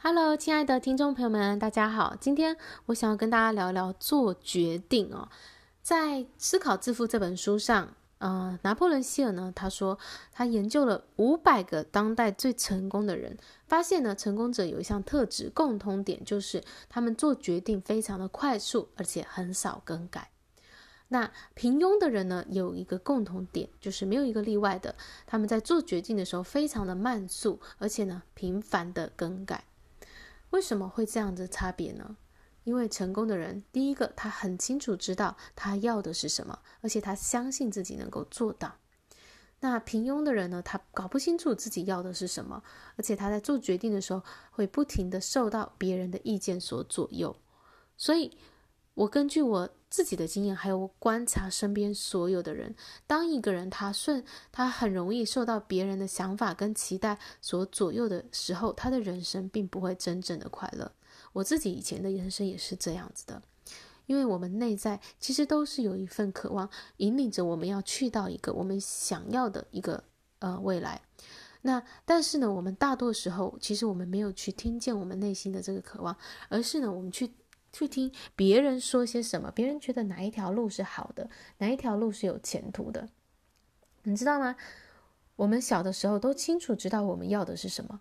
Hello，亲爱的听众朋友们，大家好。今天我想要跟大家聊聊做决定哦。在《思考致富》这本书上，呃，拿破仑希尔呢，他说他研究了五百个当代最成功的人，发现呢，成功者有一项特质共通点，就是他们做决定非常的快速，而且很少更改。那平庸的人呢，有一个共同点，就是没有一个例外的，他们在做决定的时候非常的慢速，而且呢，频繁的更改。为什么会这样的差别呢？因为成功的人，第一个他很清楚知道他要的是什么，而且他相信自己能够做到。那平庸的人呢，他搞不清楚自己要的是什么，而且他在做决定的时候会不停的受到别人的意见所左右。所以，我根据我自己的经验，还有观察身边所有的人，当一个人他顺，他很容易受到别人的想法跟期待所左右的时候，他的人生并不会真正的快乐。我自己以前的人生也是这样子的，因为我们内在其实都是有一份渴望，引领着我们要去到一个我们想要的一个呃未来。那但是呢，我们大多时候其实我们没有去听见我们内心的这个渴望，而是呢，我们去。去听别人说些什么，别人觉得哪一条路是好的，哪一条路是有前途的，你知道吗？我们小的时候都清楚知道我们要的是什么，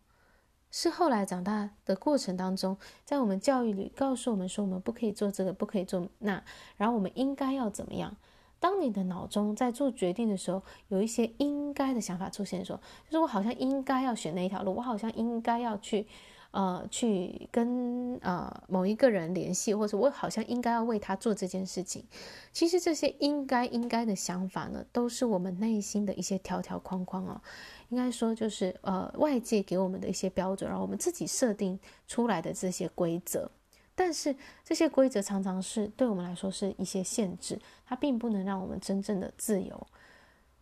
是后来长大的过程当中，在我们教育里告诉我们说，我们不可以做这个，不可以做那，然后我们应该要怎么样？当你的脑中在做决定的时候，有一些应该的想法出现的时候，就是我好像应该要选那一条路，我好像应该要去。呃，去跟呃某一个人联系，或者我好像应该要为他做这件事情。其实这些应该应该的想法呢，都是我们内心的一些条条框框哦。应该说就是呃外界给我们的一些标准，然后我们自己设定出来的这些规则。但是这些规则常常是对我们来说是一些限制，它并不能让我们真正的自由。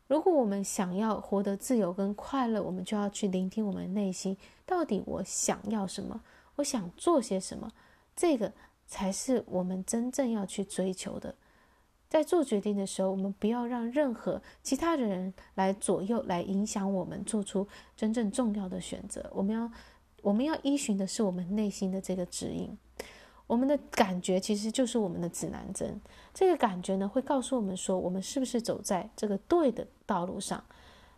如果我们想要活得自由跟快乐，我们就要去聆听我们内心，到底我想要什么，我想做些什么，这个才是我们真正要去追求的。在做决定的时候，我们不要让任何其他的人来左右、来影响我们做出真正重要的选择。我们要，我们要依循的是我们内心的这个指引。我们的感觉其实就是我们的指南针，这个感觉呢，会告诉我们说，我们是不是走在这个对的道路上。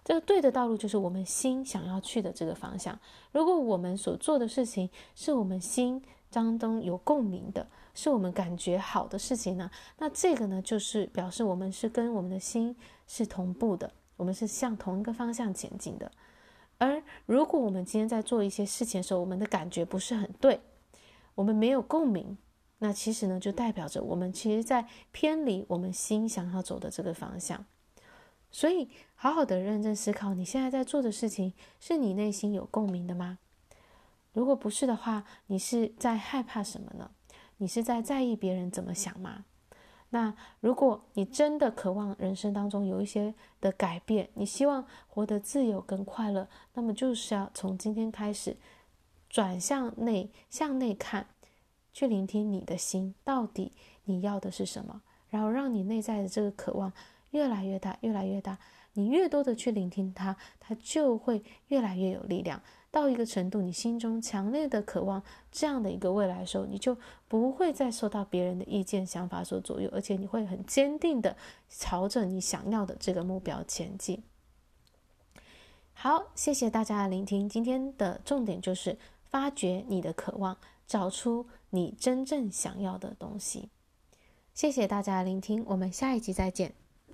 这个对的道路就是我们心想要去的这个方向。如果我们所做的事情是我们心当中有共鸣的，是我们感觉好的事情呢，那这个呢，就是表示我们是跟我们的心是同步的，我们是向同一个方向前进的。而如果我们今天在做一些事情的时候，我们的感觉不是很对。我们没有共鸣，那其实呢，就代表着我们其实在偏离我们心想要走的这个方向。所以，好好的认真思考，你现在在做的事情是你内心有共鸣的吗？如果不是的话，你是在害怕什么呢？你是在在意别人怎么想吗？那如果你真的渴望人生当中有一些的改变，你希望活得自由跟快乐，那么就是要从今天开始。转向内，向内看，去聆听你的心，到底你要的是什么？然后让你内在的这个渴望越来越大，越来越大。你越多的去聆听它，它就会越来越有力量。到一个程度，你心中强烈的渴望这样的一个未来的时候，你就不会再受到别人的意见、想法所左右，而且你会很坚定的朝着你想要的这个目标前进。好，谢谢大家的聆听。今天的重点就是。发掘你的渴望，找出你真正想要的东西。谢谢大家聆听，我们下一集再见。